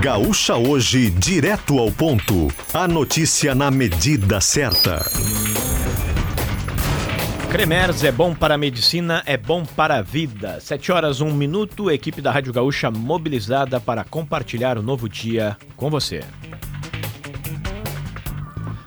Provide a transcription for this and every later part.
Gaúcha Hoje, direto ao ponto. A notícia na medida certa. Cremers é bom para a medicina, é bom para a vida. Sete horas, um minuto, equipe da Rádio Gaúcha mobilizada para compartilhar o novo dia com você.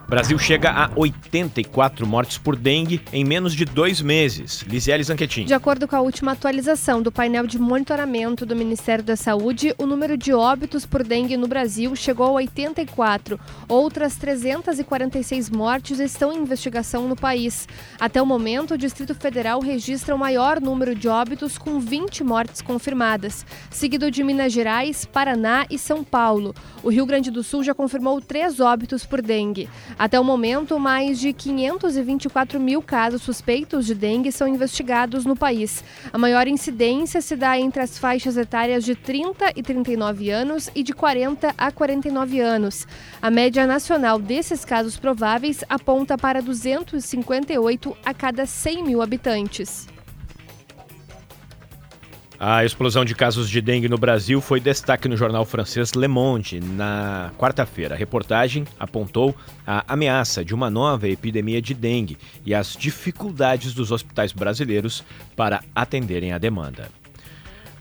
Brasil chega a 84 mortes por dengue em menos de dois meses. Lisiele Zanquetin. De acordo com a última atualização do painel de monitoramento do Ministério da Saúde, o número de óbitos por dengue no Brasil chegou a 84. Outras 346 mortes estão em investigação no país. Até o momento, o Distrito Federal registra o maior número de óbitos, com 20 mortes confirmadas, seguido de Minas Gerais, Paraná e São Paulo. O Rio Grande do Sul já confirmou três óbitos por dengue. Até o momento, mais de 524 mil casos suspeitos de dengue são investigados no país. A maior incidência se dá entre as faixas etárias de 30 e 39 anos e de 40 a 49 anos. A média nacional desses casos prováveis aponta para 258 a cada 100 mil habitantes. A explosão de casos de dengue no Brasil foi destaque no jornal francês Le Monde na quarta-feira. A reportagem apontou a ameaça de uma nova epidemia de dengue e as dificuldades dos hospitais brasileiros para atenderem a demanda.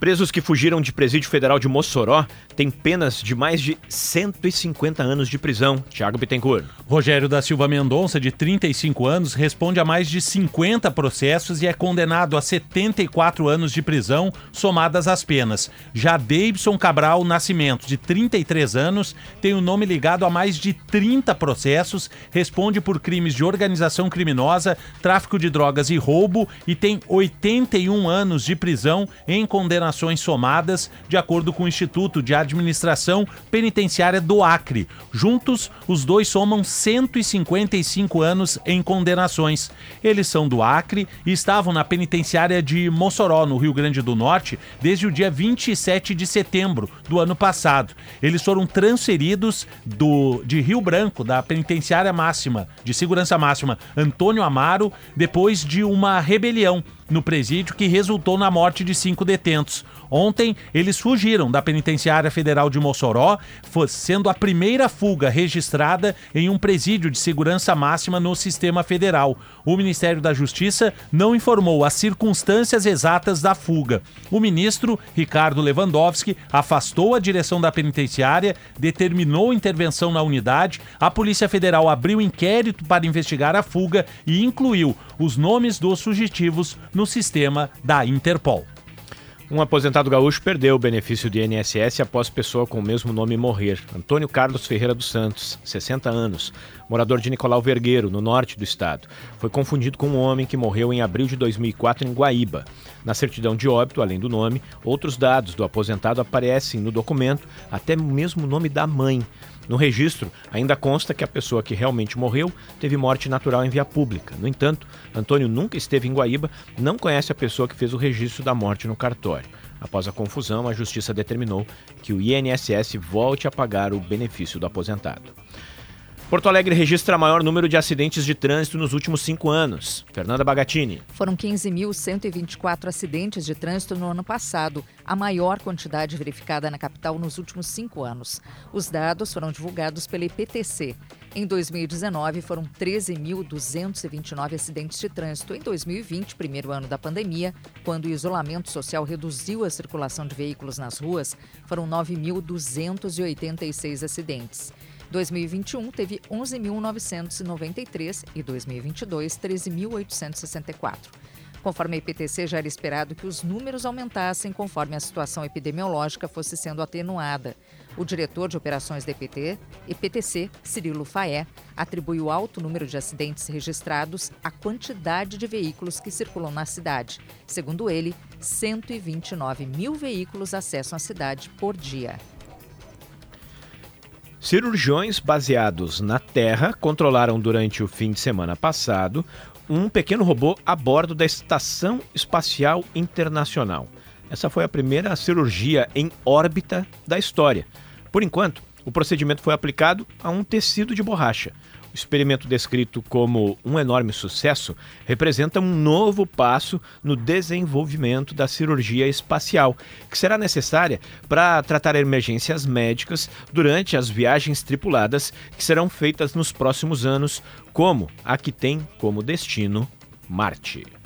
Presos que fugiram de presídio federal de Mossoró têm penas de mais de 150 anos de prisão. Tiago Bittencourt. Rogério da Silva Mendonça, de 35 anos, responde a mais de 50 processos e é condenado a 74 anos de prisão, somadas as penas. Já Davidson Cabral Nascimento, de 33 anos, tem o nome ligado a mais de 30 processos, responde por crimes de organização criminosa, tráfico de drogas e roubo e tem 81 anos de prisão em condenação condenações somadas, de acordo com o Instituto de Administração Penitenciária do Acre. Juntos, os dois somam 155 anos em condenações. Eles são do Acre e estavam na penitenciária de Mossoró, no Rio Grande do Norte, desde o dia 27 de setembro do ano passado. Eles foram transferidos do de Rio Branco, da penitenciária máxima, de segurança máxima Antônio Amaro, depois de uma rebelião no presídio que resultou na morte de cinco detentos. Ontem, eles fugiram da Penitenciária Federal de Mossoró, sendo a primeira fuga registrada em um presídio de segurança máxima no sistema federal. O Ministério da Justiça não informou as circunstâncias exatas da fuga. O ministro, Ricardo Lewandowski, afastou a direção da penitenciária, determinou intervenção na unidade, a Polícia Federal abriu inquérito para investigar a fuga e incluiu os nomes dos fugitivos no sistema da Interpol. Um aposentado gaúcho perdeu o benefício de INSS após pessoa com o mesmo nome morrer. Antônio Carlos Ferreira dos Santos, 60 anos, morador de Nicolau Vergueiro, no norte do estado. Foi confundido com um homem que morreu em abril de 2004 em Guaíba. Na certidão de óbito, além do nome, outros dados do aposentado aparecem no documento, até mesmo o nome da mãe. No registro, ainda consta que a pessoa que realmente morreu teve morte natural em via pública. No entanto, Antônio nunca esteve em Guaíba, não conhece a pessoa que fez o registro da morte no cartório. Após a confusão, a justiça determinou que o INSS volte a pagar o benefício do aposentado. Porto Alegre registra maior número de acidentes de trânsito nos últimos cinco anos. Fernanda Bagatini. Foram 15.124 acidentes de trânsito no ano passado, a maior quantidade verificada na capital nos últimos cinco anos. Os dados foram divulgados pela IPTC. Em 2019, foram 13.229 acidentes de trânsito. Em 2020, primeiro ano da pandemia, quando o isolamento social reduziu a circulação de veículos nas ruas, foram 9.286 acidentes. 2021 teve 11.993 e 2022 13.864. Conforme a IPTC, já era esperado que os números aumentassem conforme a situação epidemiológica fosse sendo atenuada. O diretor de operações da IPT, IPTC, Cirilo Faé, atribui o alto número de acidentes registrados à quantidade de veículos que circulam na cidade. Segundo ele, 129 mil veículos acessam a cidade por dia. Cirurgiões baseados na Terra controlaram durante o fim de semana passado um pequeno robô a bordo da Estação Espacial Internacional. Essa foi a primeira cirurgia em órbita da história. Por enquanto, o procedimento foi aplicado a um tecido de borracha. O experimento descrito como um enorme sucesso representa um novo passo no desenvolvimento da cirurgia espacial, que será necessária para tratar emergências médicas durante as viagens tripuladas que serão feitas nos próximos anos, como a que tem como destino Marte.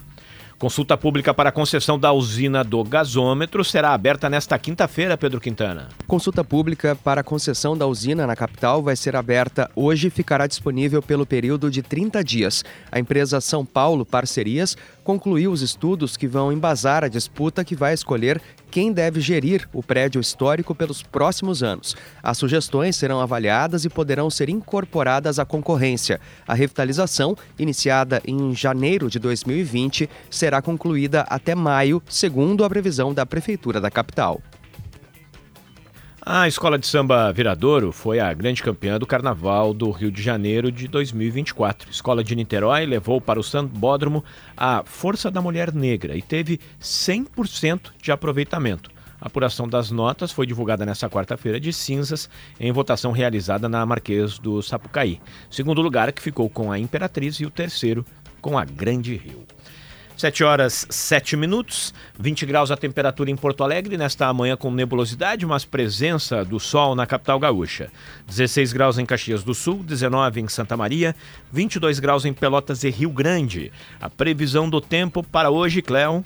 Consulta pública para a concessão da usina do gasômetro será aberta nesta quinta-feira, Pedro Quintana. Consulta pública para a concessão da usina na capital vai ser aberta hoje e ficará disponível pelo período de 30 dias. A empresa São Paulo Parcerias concluiu os estudos que vão embasar a disputa que vai escolher quem deve gerir o prédio histórico pelos próximos anos. As sugestões serão avaliadas e poderão ser incorporadas à concorrência. A revitalização, iniciada em janeiro de 2020, será concluída até maio, segundo a previsão da Prefeitura da capital. A Escola de Samba Viradouro foi a grande campeã do Carnaval do Rio de Janeiro de 2024. A Escola de Niterói levou para o Sambódromo a Força da Mulher Negra e teve 100% de aproveitamento. A apuração das notas foi divulgada nesta quarta-feira de cinzas em votação realizada na Marquês do Sapucaí. Segundo lugar que ficou com a Imperatriz e o terceiro com a Grande Rio. 7 horas 7 minutos, 20 graus a temperatura em Porto Alegre nesta manhã com nebulosidade, mas presença do sol na capital gaúcha. 16 graus em Caxias do Sul, 19 em Santa Maria, 22 graus em Pelotas e Rio Grande. A previsão do tempo para hoje, Cléo.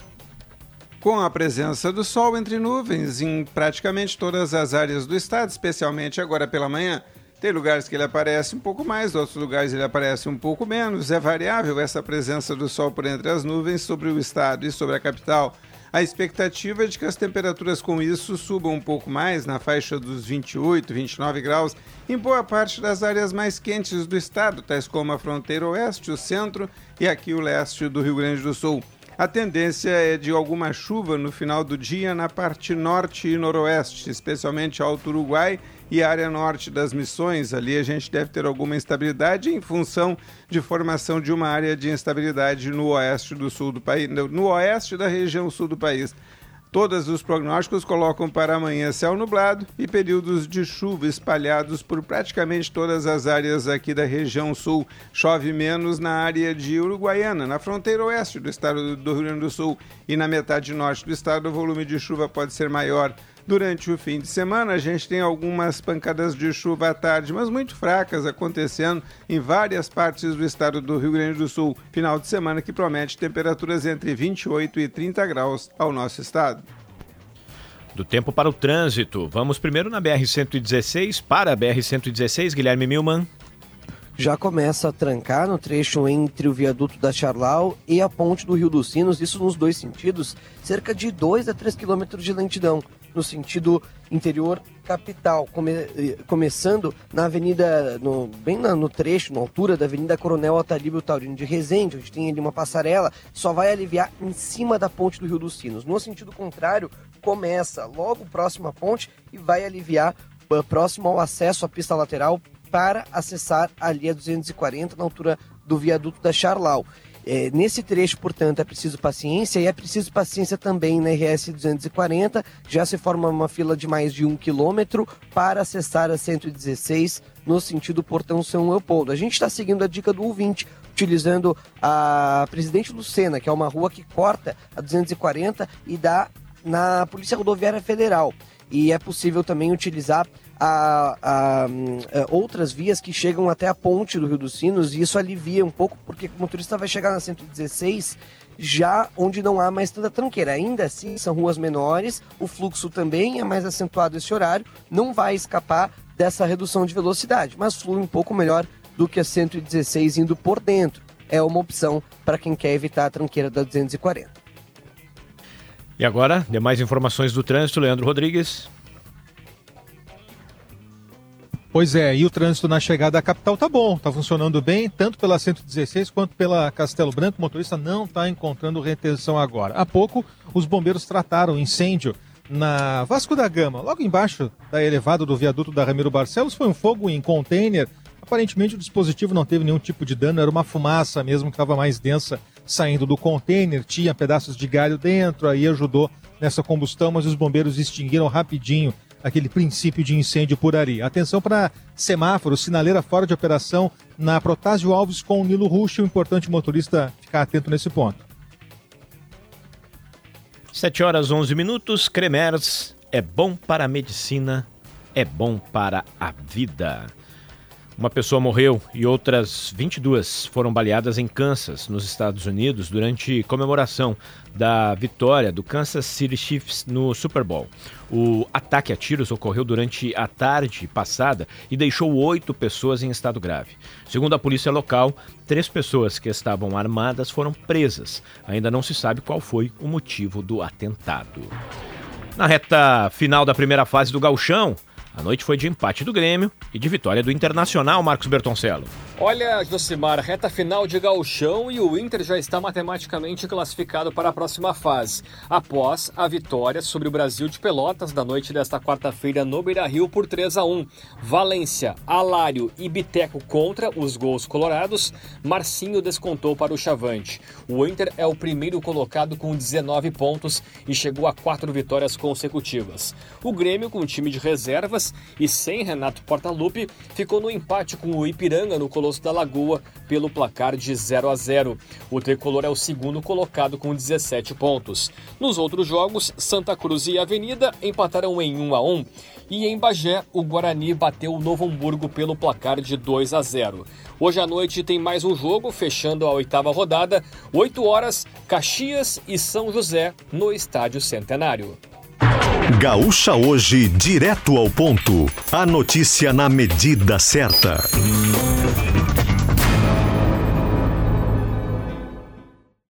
Com a presença do sol entre nuvens em praticamente todas as áreas do estado, especialmente agora pela manhã. Tem lugares que ele aparece um pouco mais, outros lugares ele aparece um pouco menos. É variável essa presença do sol por entre as nuvens sobre o estado e sobre a capital. A expectativa é de que as temperaturas com isso subam um pouco mais, na faixa dos 28, 29 graus, em boa parte das áreas mais quentes do estado, tais como a fronteira oeste, o centro e aqui o leste do Rio Grande do Sul. A tendência é de alguma chuva no final do dia na parte norte e noroeste, especialmente Alto Uruguai e área norte das missões. Ali a gente deve ter alguma instabilidade em função de formação de uma área de instabilidade no oeste do sul do país, no oeste da região sul do país. Todos os prognósticos colocam para amanhã céu nublado e períodos de chuva espalhados por praticamente todas as áreas aqui da região sul. Chove menos na área de Uruguaiana, na fronteira oeste do estado do Rio Grande do Sul e na metade norte do estado o volume de chuva pode ser maior. Durante o fim de semana, a gente tem algumas pancadas de chuva à tarde, mas muito fracas, acontecendo em várias partes do estado do Rio Grande do Sul. Final de semana que promete temperaturas entre 28 e 30 graus ao nosso estado. Do tempo para o trânsito. Vamos primeiro na BR-116 para a BR-116, Guilherme Milman já começa a trancar no trecho entre o viaduto da Charlau e a ponte do Rio dos Sinos, isso nos dois sentidos, cerca de 2 a 3 quilômetros de lentidão no sentido interior capital, come, começando na avenida, no, bem na, no trecho, na altura da Avenida Coronel Atalíbio Taurino de Resende, onde tem ali uma passarela, só vai aliviar em cima da ponte do Rio dos Sinos. No sentido contrário, começa logo próximo à ponte e vai aliviar uh, próximo ao acesso à pista lateral para acessar ali a 240 na altura do viaduto da Charlau. É, nesse trecho, portanto, é preciso paciência e é preciso paciência também na RS 240. Já se forma uma fila de mais de um quilômetro para acessar a 116 no sentido Portão São Leopoldo. A gente está seguindo a dica do ouvinte, utilizando a Presidente Lucena, que é uma rua que corta a 240 e dá na Polícia Rodoviária Federal. E é possível também utilizar a, a, a, outras vias que chegam até a ponte do Rio dos Sinos e isso alivia um pouco porque o motorista vai chegar na 116 já onde não há mais tanta tranqueira. Ainda assim, são ruas menores, o fluxo também é mais acentuado esse horário, não vai escapar dessa redução de velocidade, mas flui um pouco melhor do que a 116 indo por dentro. É uma opção para quem quer evitar a tranqueira da 240. E agora, demais informações do trânsito, Leandro Rodrigues. Pois é, e o trânsito na chegada à capital tá bom, tá funcionando bem, tanto pela 116 quanto pela Castelo Branco. O motorista não está encontrando retenção agora. Há pouco, os bombeiros trataram incêndio na Vasco da Gama, logo embaixo da elevada do viaduto da Ramiro Barcelos. Foi um fogo em container. Aparentemente, o dispositivo não teve nenhum tipo de dano, era uma fumaça mesmo que estava mais densa saindo do container, tinha pedaços de galho dentro, aí ajudou nessa combustão, mas os bombeiros extinguiram rapidinho aquele princípio de incêndio por ali. Atenção para semáforo, sinaleira fora de operação na Protásio Alves com o Nilo Rush. O importante motorista ficar atento nesse ponto. 7 horas 11 minutos. Cremers é bom para a medicina, é bom para a vida. Uma pessoa morreu e outras 22 foram baleadas em Kansas, nos Estados Unidos, durante comemoração da vitória do Kansas City Chiefs no Super Bowl. O ataque a tiros ocorreu durante a tarde passada e deixou oito pessoas em estado grave. Segundo a polícia local, três pessoas que estavam armadas foram presas. Ainda não se sabe qual foi o motivo do atentado. Na reta final da primeira fase do Gauchão, a noite foi de empate do Grêmio e de vitória do Internacional, Marcos Bertoncello. Olha, Josimar, reta final de gauchão e o Inter já está matematicamente classificado para a próxima fase, após a vitória sobre o Brasil de Pelotas da noite desta quarta-feira no Beira-Rio por 3 a 1. Valência, Alário e Biteco contra os gols colorados, Marcinho descontou para o Chavante. O Inter é o primeiro colocado com 19 pontos e chegou a quatro vitórias consecutivas. O Grêmio, com time de reservas e sem Renato Portaluppi, ficou no empate com o Ipiranga no Da Lagoa pelo placar de 0 a 0. O tricolor é o segundo colocado com 17 pontos. Nos outros jogos, Santa Cruz e Avenida empataram em 1 a 1 e em Bagé o Guarani bateu o Novo Hamburgo pelo placar de 2 a 0. Hoje à noite tem mais um jogo, fechando a oitava rodada, 8 horas, Caxias e São José no Estádio Centenário. Gaúcha hoje, direto ao ponto. A notícia na medida certa.